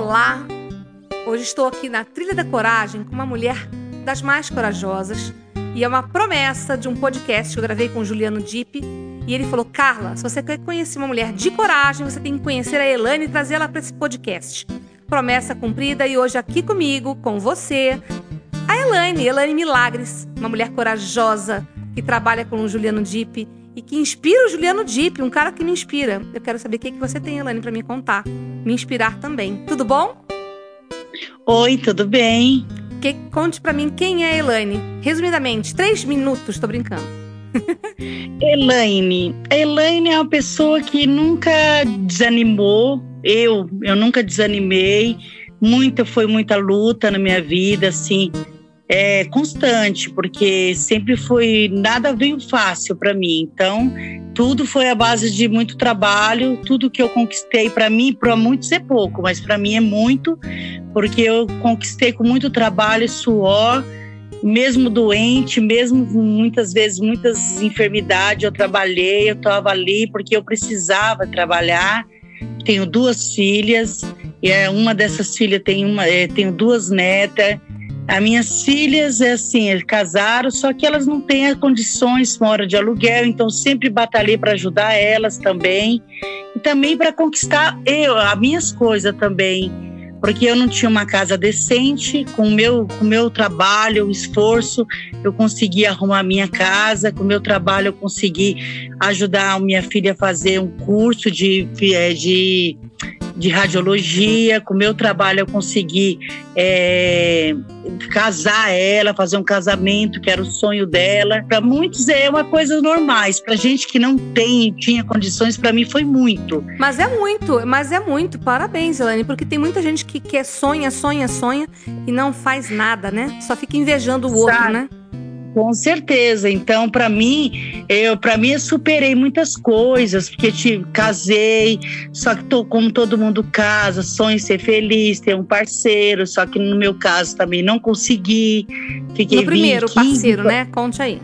Olá! Hoje estou aqui na Trilha da Coragem com uma mulher das mais corajosas e é uma promessa de um podcast que eu gravei com o Juliano Dipp. E ele falou: Carla, se você quer conhecer uma mulher de coragem, você tem que conhecer a Elane e trazê-la para esse podcast. Promessa cumprida e hoje aqui comigo, com você, a Elane, Elane Milagres, uma mulher corajosa que trabalha com o Juliano Dipp e que inspira o Juliano Dipp, um cara que me inspira. Eu quero saber o que, que você tem, Elane, para me contar. Me inspirar também. Tudo bom? Oi, tudo bem? Que, conte para mim quem é a Elaine. Resumidamente, três minutos, tô brincando. Elaine. A Elaine é uma pessoa que nunca desanimou. Eu, eu nunca desanimei. Muita, foi muita luta na minha vida, assim é, constante, porque sempre foi nada veio fácil para mim. Então, tudo foi a base de muito trabalho, tudo que eu conquistei para mim, para muitos é pouco, mas para mim é muito, porque eu conquistei com muito trabalho e suor, mesmo doente, mesmo muitas vezes muitas enfermidades, eu trabalhei, eu estava ali porque eu precisava trabalhar. Tenho duas filhas, e é, uma dessas filhas tem uma, é, tenho duas netas as minhas filhas, é assim, casaram, só que elas não têm condições, mora de aluguel, então sempre batalhei para ajudar elas também. E também para conquistar eu, as minhas coisas também. Porque eu não tinha uma casa decente, com o meu, com meu trabalho, o esforço, eu consegui arrumar a minha casa, com o meu trabalho eu consegui ajudar a minha filha a fazer um curso de, é, de de radiologia. Com o meu trabalho, eu consegui é, casar ela, fazer um casamento, que era o sonho dela. Para muitos é uma coisa normais. Para gente que não tem, tinha condições, para mim foi muito. Mas é muito, mas é muito. Parabéns, Elaine, porque tem muita gente que quer sonha, sonha, sonha e não faz nada, né? Só fica invejando o outro, Sabe? né? Com certeza. Então, para mim, eu para mim eu superei muitas coisas, porque tive, casei, só que tô, como todo mundo casa, sonho ser feliz, ter um parceiro, só que no meu caso também não consegui. Fiquei no primeiro 20, parceiro, 15, né? Conte aí.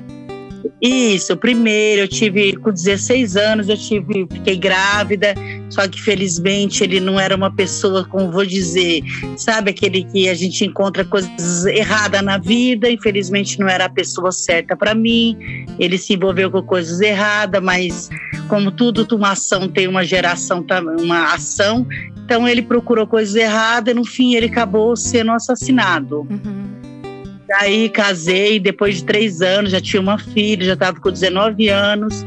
Isso, primeiro eu tive com 16 anos, eu tive, fiquei grávida, só que felizmente ele não era uma pessoa, como vou dizer, sabe aquele que a gente encontra coisas erradas na vida, infelizmente não era a pessoa certa para mim. Ele se envolveu com coisas erradas, mas como tudo, uma ação tem uma geração, uma ação, então ele procurou coisas erradas e no fim ele acabou sendo assassinado. Uhum. Daí casei, depois de três anos, já tinha uma filha, já estava com 19 anos.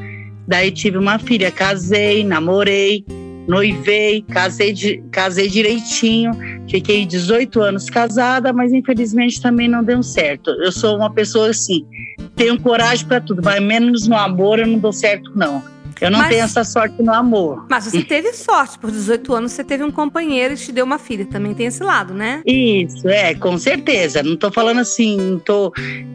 Daí tive uma filha, casei, namorei, noivei, casei, casei direitinho. Fiquei 18 anos casada, mas infelizmente também não deu certo. Eu sou uma pessoa assim, tenho coragem para tudo, mas menos no amor eu não dou certo, não. Eu não mas, tenho essa sorte no amor. Mas você teve sorte, por 18 anos você teve um companheiro e te deu uma filha. Também tem esse lado, né? Isso, é, com certeza. Não tô falando assim, não tô.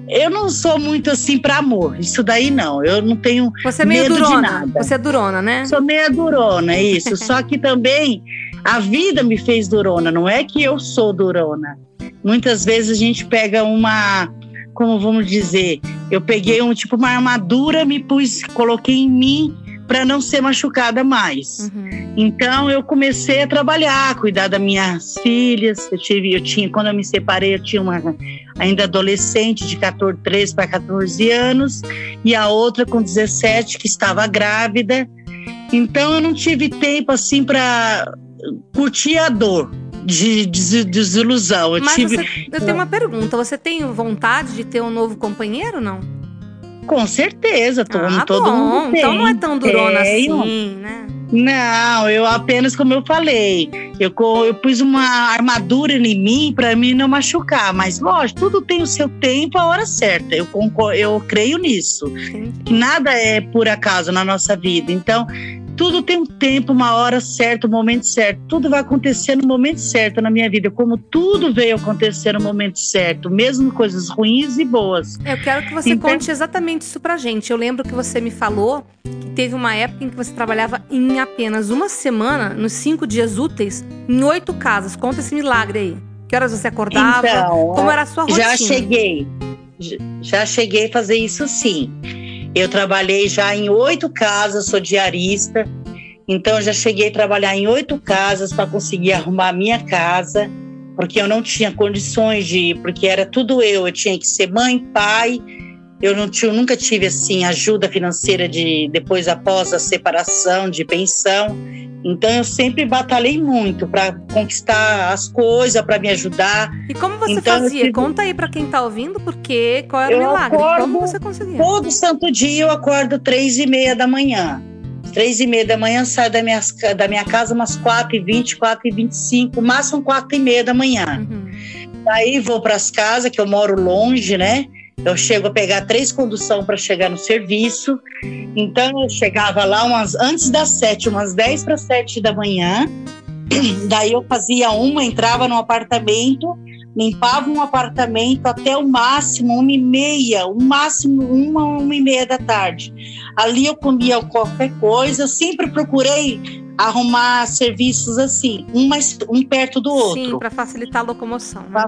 Eu não sou muito assim para amor. Isso daí não. Eu não tenho você é meio medo durona. de nada. Você é durona, né? Sou meio durona, isso. Só que também a vida me fez durona, não é que eu sou durona. Muitas vezes a gente pega uma como vamos dizer, eu peguei um tipo uma armadura, me pus, coloquei em mim para não ser machucada mais. Uhum. Então eu comecei a trabalhar, cuidar das minhas filhas. Eu tive, eu tinha, quando eu me separei, eu tinha uma ainda adolescente de 14, 13 para 14 anos e a outra com 17 que estava grávida. Então eu não tive tempo assim para curtir a dor de desilusão. Eu Mas tive... você, eu tenho uma pergunta. Você tem vontade de ter um novo companheiro, não? Com certeza, todo, ah, todo bom. mundo tem. Então não é tão durona Tenho. assim, né? Não, eu apenas, como eu falei, eu, eu pus uma armadura em mim para mim não machucar. Mas, lógico, tudo tem o seu tempo, a hora certa. Eu, concordo, eu creio nisso. Que nada é por acaso na nossa vida. Então, tudo tem um tempo, uma hora certa, um momento certo. Tudo vai acontecer no momento certo na minha vida, como tudo veio acontecer no momento certo, mesmo coisas ruins e boas. Eu quero que você então, conte exatamente isso pra gente. Eu lembro que você me falou que teve uma época em que você trabalhava em apenas uma semana, nos cinco dias úteis, em oito casas. Conta esse milagre aí. Que horas você acordava? Então, como era a sua rotina? Já cheguei. Já cheguei a fazer isso sim. Eu trabalhei já em oito casas, sou diarista, então já cheguei a trabalhar em oito casas para conseguir arrumar a minha casa, porque eu não tinha condições de ir, porque era tudo eu, eu tinha que ser mãe, pai, eu não tinha, nunca tive assim ajuda financeira de depois após a separação de pensão. Então eu sempre batalhei muito para conquistar as coisas, para me ajudar. E como você então, fazia? Tive... Conta aí para quem está ouvindo, porque qual era o milagre? Como você conseguia? Todo santo dia eu acordo três e meia da manhã. Três e meia da manhã saio da minha, da minha casa umas quatro e vinte, quatro e vinte e cinco, máximo quatro e meia da manhã. Uhum. Daí vou para as casas, que eu moro longe, né? Eu chego a pegar três condução para chegar no serviço. Então eu chegava lá umas antes das sete, umas dez para sete da manhã. Daí eu fazia uma, entrava no apartamento, limpava um apartamento até o máximo uma e meia, o máximo uma, uma e meia da tarde. Ali eu comia qualquer coisa, sempre procurei arrumar serviços assim, um, mais, um perto do outro. Sim, para facilitar a locomoção. Né?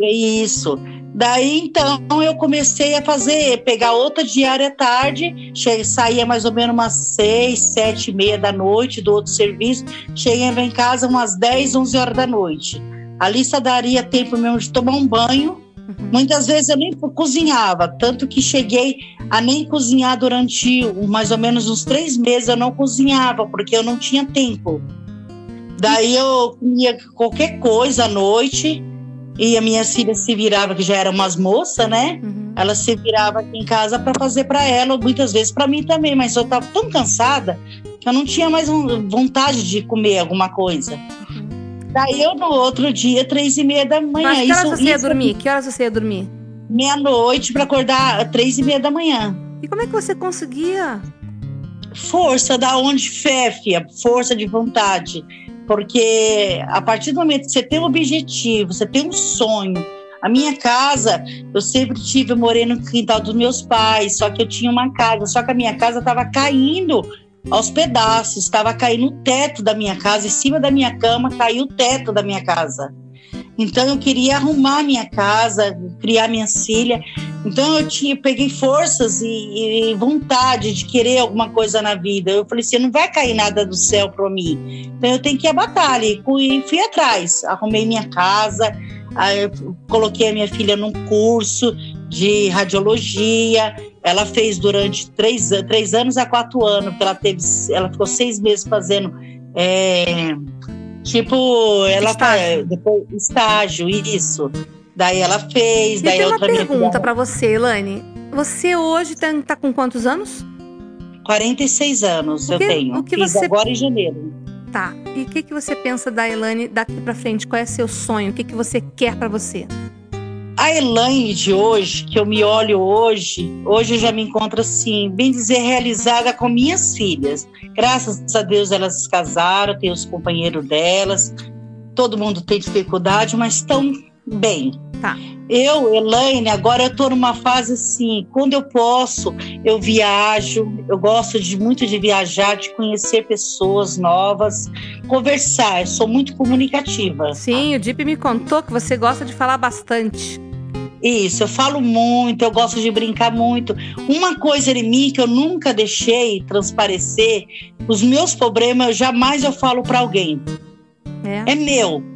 Isso. Daí então eu comecei a fazer, pegar outra diária tarde, saía mais ou menos umas seis, sete e meia da noite do outro serviço, chegava em casa umas 10, 11 horas da noite. Ali só daria tempo mesmo de tomar um banho. Uhum. Muitas vezes eu nem cozinhava, tanto que cheguei a nem cozinhar durante mais ou menos uns três meses. Eu não cozinhava porque eu não tinha tempo. Daí eu comia qualquer coisa à noite e a minha filha se virava, que já era umas moças, né? Uhum. Ela se virava aqui em casa para fazer para ela, muitas vezes para mim também, mas eu estava tão cansada que eu não tinha mais vontade de comer alguma coisa. Uhum. Daí eu no outro dia, três e meia da manhã. Mas que horas isso, você ia dormir? Que horas você ia dormir? Meia-noite para acordar três e meia da manhã. E como é que você conseguia? Força da onde fé, fia, força de vontade porque a partir do momento que você tem um objetivo, você tem um sonho. A minha casa, eu sempre tive, eu morei no quintal dos meus pais, só que eu tinha uma casa, só que a minha casa estava caindo aos pedaços, estava caindo o teto da minha casa, em cima da minha cama caiu o teto da minha casa. Então eu queria arrumar minha casa, criar minha filha. Então eu tinha, peguei forças e, e, vontade de querer alguma coisa na vida. Eu falei assim, não vai cair nada do céu para mim. Então eu tenho que ir à batalha e fui, atrás. Arrumei minha casa, coloquei a minha filha num curso de radiologia. Ela fez durante três, três anos a quatro anos, porque ela teve, ela ficou seis meses fazendo é, Tipo, ela estágio. tá. Depois, estágio, isso. Daí ela fez. E daí tem uma pergunta para você, Elane. Você hoje tá, tá, com quantos anos? 46 anos que, eu tenho. O que Fiz você... agora em janeiro. Tá. E o que, que você pensa da Elane daqui para frente? Qual é seu sonho? O que, que você quer para você? A Elaine de hoje, que eu me olho hoje, hoje eu já me encontro assim, bem dizer, realizada com minhas filhas. Graças a Deus elas se casaram, tem os companheiros delas, todo mundo tem dificuldade, mas estão bem. Tá. Eu, Elaine, agora eu estou numa fase assim, quando eu posso, eu viajo, eu gosto de muito de viajar, de conhecer pessoas novas, conversar, eu sou muito comunicativa. Sim, o Deep me contou que você gosta de falar bastante. Isso, eu falo muito, eu gosto de brincar muito. Uma coisa em mim que eu nunca deixei transparecer, os meus problemas, eu jamais eu falo para alguém. É. é meu.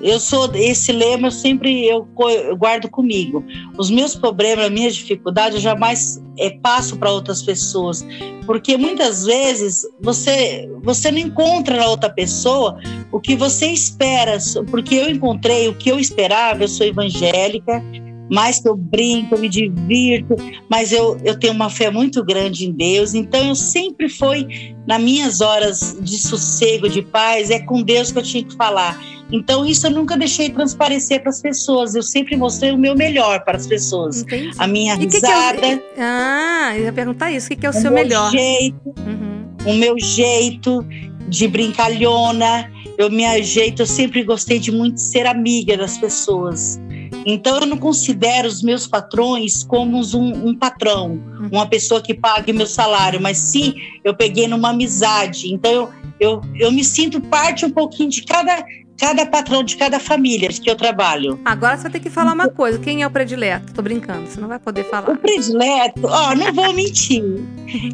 Eu sou esse lema, eu sempre eu, eu guardo comigo. Os meus problemas, as minhas dificuldades, eu jamais é, passo para outras pessoas, porque muitas vezes você você não encontra na outra pessoa o que você espera, porque eu encontrei o que eu esperava. Eu sou evangélica, mais que eu brinco, eu me divirto, mas eu, eu tenho uma fé muito grande em Deus, então eu sempre fui, nas minhas horas de sossego, de paz, é com Deus que eu tinha que falar. Então, isso eu nunca deixei transparecer para as pessoas. Eu sempre mostrei o meu melhor para as pessoas. Entendi. A minha risada. Que que é o... Ah, eu ia perguntar isso. O que, que é o, o seu melhor? Jeito, uhum. o meu jeito de brincalhona, eu me ajeito, eu sempre gostei de muito ser amiga das pessoas. Então eu não considero os meus patrões como um, um patrão, uma pessoa que pague meu salário, mas sim eu peguei numa amizade. Então eu, eu, eu me sinto parte um pouquinho de cada cada patrão de cada família que eu trabalho. Agora você vai ter que falar uma coisa. Quem é o predileto? Tô brincando, você não vai poder falar. O predileto, ó, não vou mentir.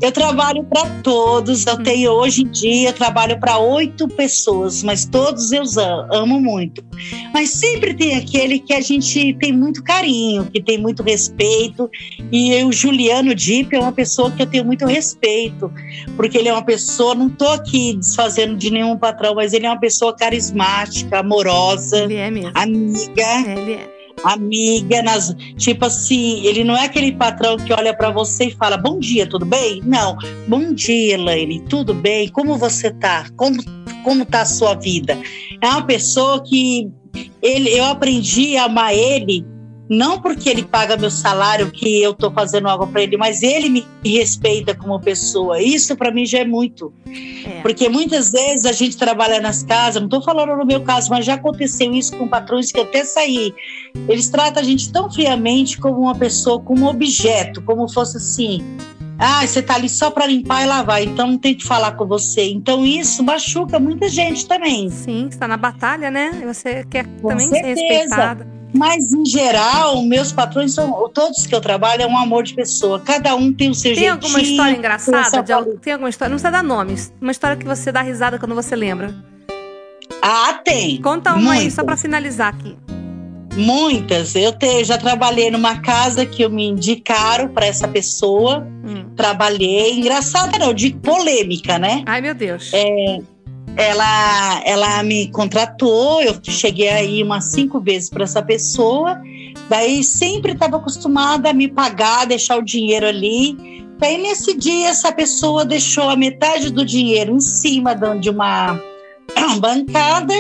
Eu trabalho para todos. Eu tenho hoje em dia, eu trabalho para oito pessoas, mas todos eu amo muito. Mas sempre tem aquele que a gente tem muito carinho, que tem muito respeito. E o Juliano Dipp é uma pessoa que eu tenho muito respeito, porque ele é uma pessoa, não tô aqui desfazendo de nenhum patrão, mas ele é uma pessoa carismática amorosa, ele é mesmo. amiga. Ele é. Amiga, nas, tipo assim, ele não é aquele patrão que olha para você e fala: Bom dia, tudo bem? Não, bom dia, Elaine, tudo bem? Como você tá? Como, como tá a sua vida? É uma pessoa que ele, eu aprendi a amar ele não porque ele paga meu salário que eu estou fazendo algo para ele, mas ele me respeita como pessoa. Isso para mim já é muito. É. Porque muitas vezes a gente trabalha nas casas, não estou falando no meu caso, mas já aconteceu isso com patrões que até saí. Eles tratam a gente tão friamente como uma pessoa, como um objeto, como fosse assim. Ah, você está ali só para limpar e lavar, então não tem que falar com você. Então isso machuca muita gente também. Sim, está na batalha, né? Você quer com também certeza. ser respeitada. Mas, em geral, meus patrões são, todos que eu trabalho, é um amor de pessoa. Cada um tem o seu tem jeitinho. Tem alguma história engraçada? De, tem alguma história? Não precisa dar nomes. Uma história que você dá risada quando você lembra. Ah, tem. Conta uma Muitas. aí, só para finalizar aqui. Muitas. Eu te, já trabalhei numa casa que eu me indicaram para essa pessoa. Hum. Trabalhei. Engraçada, não, de polêmica, né? Ai, meu Deus. É, ela, ela me contratou, eu cheguei aí umas cinco vezes para essa pessoa, daí sempre estava acostumada a me pagar, deixar o dinheiro ali. Daí nesse dia essa pessoa deixou a metade do dinheiro em cima de uma bancada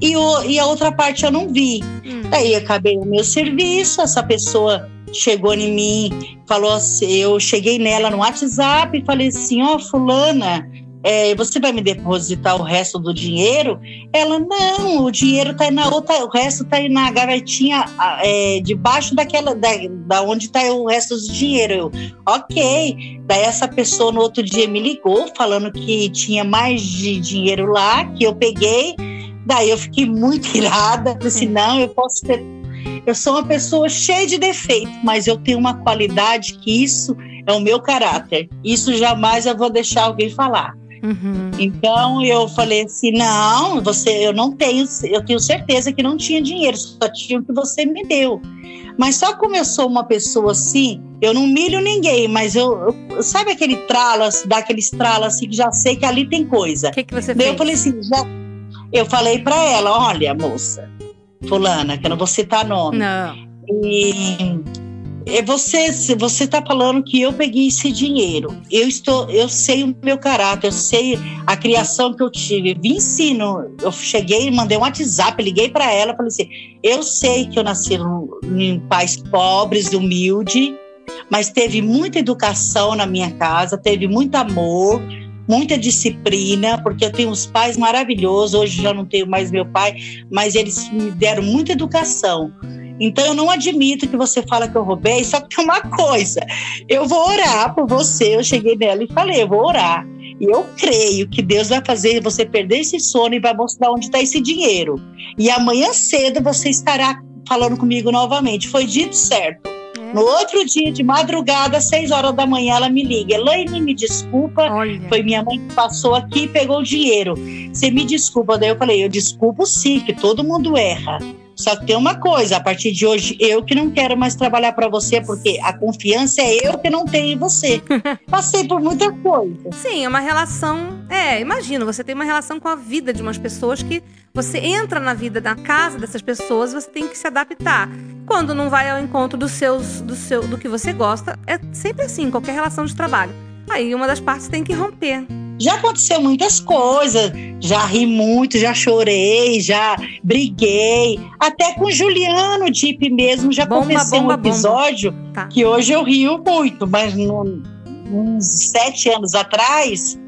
e, o, e a outra parte eu não vi. Hum. Daí acabei o meu serviço, essa pessoa chegou em mim, falou assim, eu cheguei nela no WhatsApp e falei assim, ó, oh, fulana, é, você vai me depositar o resto do dinheiro? Ela, não, o dinheiro está na outra, o resto está na gavetinha é, debaixo daquela, da, da onde está o resto do dinheiro. Eu, ok. Daí essa pessoa no outro dia me ligou falando que tinha mais de dinheiro lá, que eu peguei. Daí eu fiquei muito irada, assim, não, eu posso ter eu sou uma pessoa cheia de defeitos, mas eu tenho uma qualidade que isso é o meu caráter. Isso jamais eu vou deixar alguém falar. Uhum. Então eu falei assim: não, você, eu não tenho, eu tenho certeza que não tinha dinheiro, só tinha o que você me deu. Mas só como eu sou uma pessoa assim, eu não milho ninguém, mas eu, eu sabe aquele tralo, dá aquele estralo assim que já sei que ali tem coisa. O que, que você Daí fez? Eu falei assim, já, eu falei para ela, olha, moça, fulana, que eu não vou citar nome. Não. E é você você está falando que eu peguei esse dinheiro. Eu estou, eu sei o meu caráter, eu sei a criação que eu tive. Vim ensino, eu cheguei, mandei um WhatsApp, liguei para ela, falei assim: eu sei que eu nasci em pais pobres, humilde, mas teve muita educação na minha casa, teve muito amor, muita disciplina, porque eu tenho uns pais maravilhosos. Hoje já não tenho mais meu pai, mas eles me deram muita educação. Então eu não admito que você fala que eu roubei, só que tem uma coisa. Eu vou orar por você. Eu cheguei nela e falei, eu vou orar. E eu creio que Deus vai fazer você perder esse sono e vai mostrar onde está esse dinheiro. E amanhã cedo você estará falando comigo novamente. Foi dito certo. É. No outro dia, de madrugada, às seis horas da manhã, ela me liga. Elaine, me desculpa. Olha. Foi minha mãe que passou aqui e pegou o dinheiro. Você me desculpa. Daí eu falei, eu desculpo sim, que todo mundo erra. Só que tem uma coisa, a partir de hoje, eu que não quero mais trabalhar para você, porque a confiança é eu que não tenho em você. Passei por muita coisa. Sim, é uma relação. É, imagina, você tem uma relação com a vida de umas pessoas que você entra na vida da casa dessas pessoas, você tem que se adaptar. Quando não vai ao encontro dos seus, do seu, do que você gosta, é sempre assim, qualquer relação de trabalho. Aí uma das partes tem que romper. Já aconteceu muitas coisas, já ri muito, já chorei, já briguei. Até com o Juliano Dip mesmo já bomba, aconteceu bomba, um episódio tá. que hoje eu rio muito, mas no, uns sete anos atrás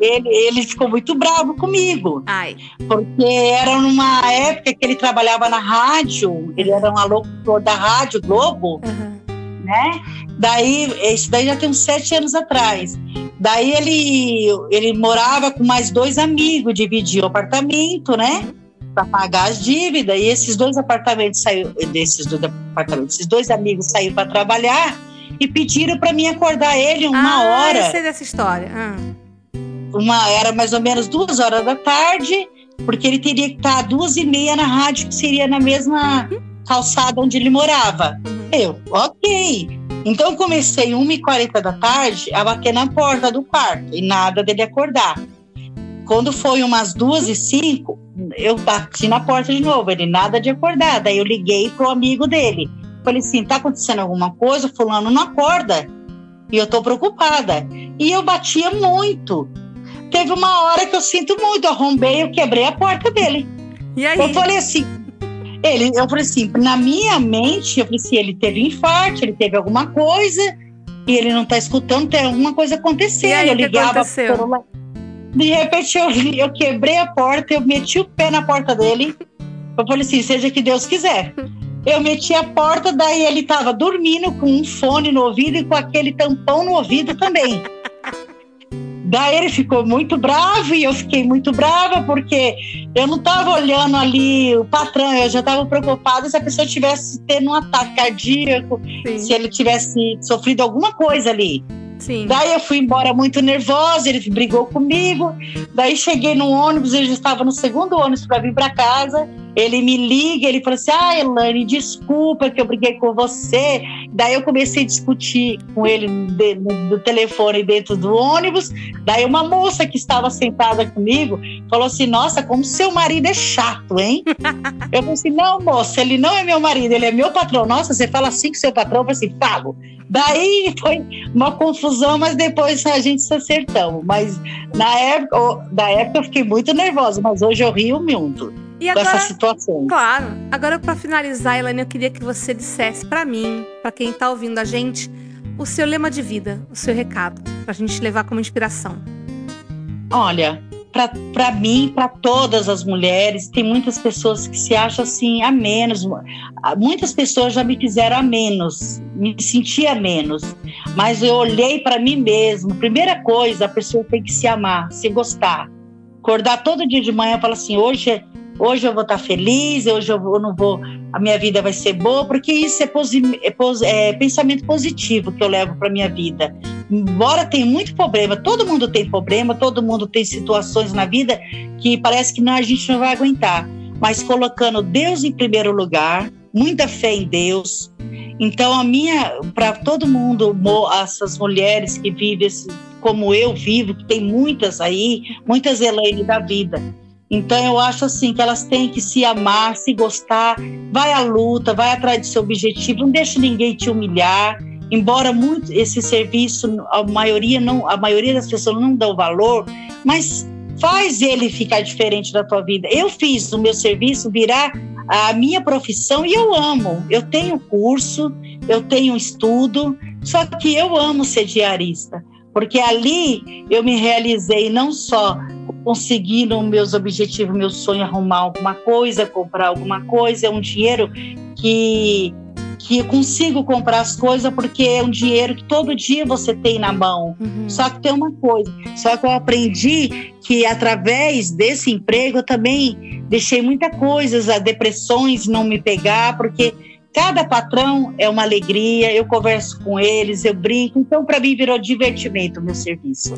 ele, ele ficou muito bravo comigo. Ai. Porque era numa época que ele trabalhava na rádio, ele era um locutor da Rádio Globo, Aham. né? Daí, isso daí já tem uns sete anos atrás. Daí ele, ele morava com mais dois amigos, dividia o apartamento, né? Para pagar as dívidas. E esses dois apartamentos saiu, desses dois apartamentos, esses dois amigos saíram para trabalhar e pediram para mim acordar ele uma ah, hora Eu sei dessa história. Ah. uma era mais ou menos duas horas da tarde, porque ele teria que estar duas e meia na rádio, que seria na mesma calçada onde ele morava. Uhum. Eu, ok. Então comecei 1h40 da tarde a bater na porta do quarto e nada dele acordar. Quando foi umas duas e cinco, eu bati na porta de novo, ele nada de acordar. Daí eu liguei pro amigo dele. Falei assim, tá acontecendo alguma coisa? Fulano não acorda. E eu tô preocupada. E eu batia muito. Teve uma hora que eu sinto muito, eu arrombei, eu quebrei a porta dele. E aí? Eu falei assim, ele, eu falei assim, na minha mente, eu falei assim, ele teve um infarto, ele teve alguma coisa, e ele não tá escutando, tem alguma coisa acontecendo. E aí, eu ligava celular. De repente eu, eu quebrei a porta, eu meti o pé na porta dele. Eu falei assim, seja que Deus quiser. Eu meti a porta, daí ele tava dormindo com um fone no ouvido e com aquele tampão no ouvido também. Daí ele ficou muito bravo e eu fiquei muito brava porque eu não estava olhando ali o patrão, eu já estava preocupada se a pessoa tivesse tendo um ataque cardíaco, Sim, se ele tivesse sofrido alguma coisa ali. sim. Daí eu fui embora muito nervosa, ele brigou comigo. Daí cheguei no ônibus, ele já estava no segundo ônibus para vir para casa. Ele me liga, ele falou assim: Ah, Elane, desculpa que eu briguei com você. Daí eu comecei a discutir com ele de- no, do telefone dentro do ônibus. Daí uma moça que estava sentada comigo falou assim: Nossa, como seu marido é chato, hein? eu falei assim: Não, moça, ele não é meu marido, ele é meu patrão. Nossa, você fala assim com seu patrão? Eu falei assim: Falo. Daí foi uma confusão, mas depois a gente se acertamos. Mas na época, da época eu fiquei muito nervosa, mas hoje eu rio muito E dessa agora, situação. claro, agora pra finalizar, Elaine, eu queria que você dissesse pra mim, pra quem tá ouvindo a gente, o seu lema de vida, o seu recado, pra gente levar como inspiração. Olha, para mim, para todas as mulheres, tem muitas pessoas que se acham assim a menos. Muitas pessoas já me fizeram a menos, me sentia a menos. Mas eu olhei para mim mesmo. Primeira coisa, a pessoa tem que se amar, se gostar. Acordar todo dia de manhã e falar assim: hoje, é- hoje eu vou estar feliz, hoje eu vou- não vou, a minha vida vai ser boa, porque isso é, posi- é é pensamento positivo que eu levo para minha vida embora tenha muito problema, todo mundo tem problema, todo mundo tem situações na vida que parece que não, a gente não vai aguentar. Mas colocando Deus em primeiro lugar, muita fé em Deus. Então, a minha, para todo mundo, essas mulheres que vivem esse- como eu vivo, que tem muitas aí, muitas Elaine da vida. Então, eu acho assim que elas têm que se amar, se gostar, vai à luta, vai atrás do seu objetivo, não deixe ninguém te humilhar. Embora muito esse serviço a maioria não a maioria das pessoas não dão valor mas faz ele ficar diferente da tua vida. Eu fiz o meu serviço virar a minha profissão e eu amo. Eu tenho curso eu tenho estudo só que eu amo ser diarista. Porque ali eu me realizei não só conseguindo meus objetivos meu sonho arrumar alguma coisa comprar alguma coisa é um dinheiro que que eu consigo comprar as coisas porque é um dinheiro que todo dia você tem na mão. Uhum. Só que tem uma coisa, só que eu aprendi que através desse emprego eu também deixei muita coisa, as depressões não me pegar, porque cada patrão é uma alegria, eu converso com eles, eu brinco, então para mim virou divertimento o meu serviço.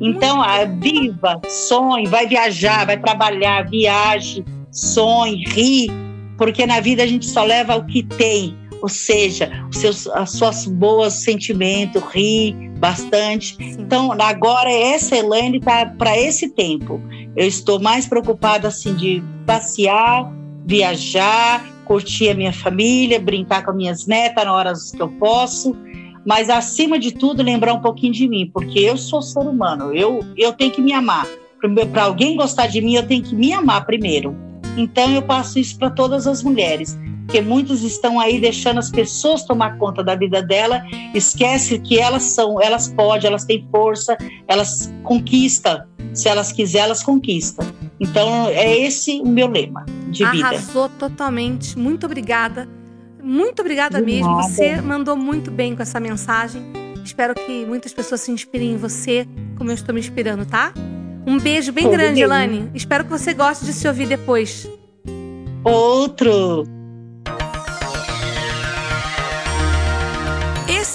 Então, ah, viva, sonhe, vai viajar, vai trabalhar, viaje, sonhe, ri, porque na vida a gente só leva o que tem ou seja, os seus, as suas boas sentimentos, ri bastante. Então, agora essa Elaine está para esse tempo. Eu estou mais preocupada assim de passear, viajar, curtir a minha família, brincar com as minhas netas na horas que eu posso, mas acima de tudo lembrar um pouquinho de mim, porque eu sou ser humano, eu eu tenho que me amar. Para alguém gostar de mim, eu tenho que me amar primeiro. Então eu passo isso para todas as mulheres porque muitos estão aí deixando as pessoas tomar conta da vida dela, esquece que elas são, elas podem, elas têm força, elas conquistam Se elas quiserem, elas conquistam. Então, é esse o meu lema de vida. Arrasou totalmente. Muito obrigada. Muito obrigada De mesmo. nada. Você mandou muito bem com essa mensagem. Espero que muitas pessoas se inspirem em você, como eu estou me inspirando, tá? Um beijo bem grande, bem. Elane. Espero que você goste de se ouvir depois. Outro.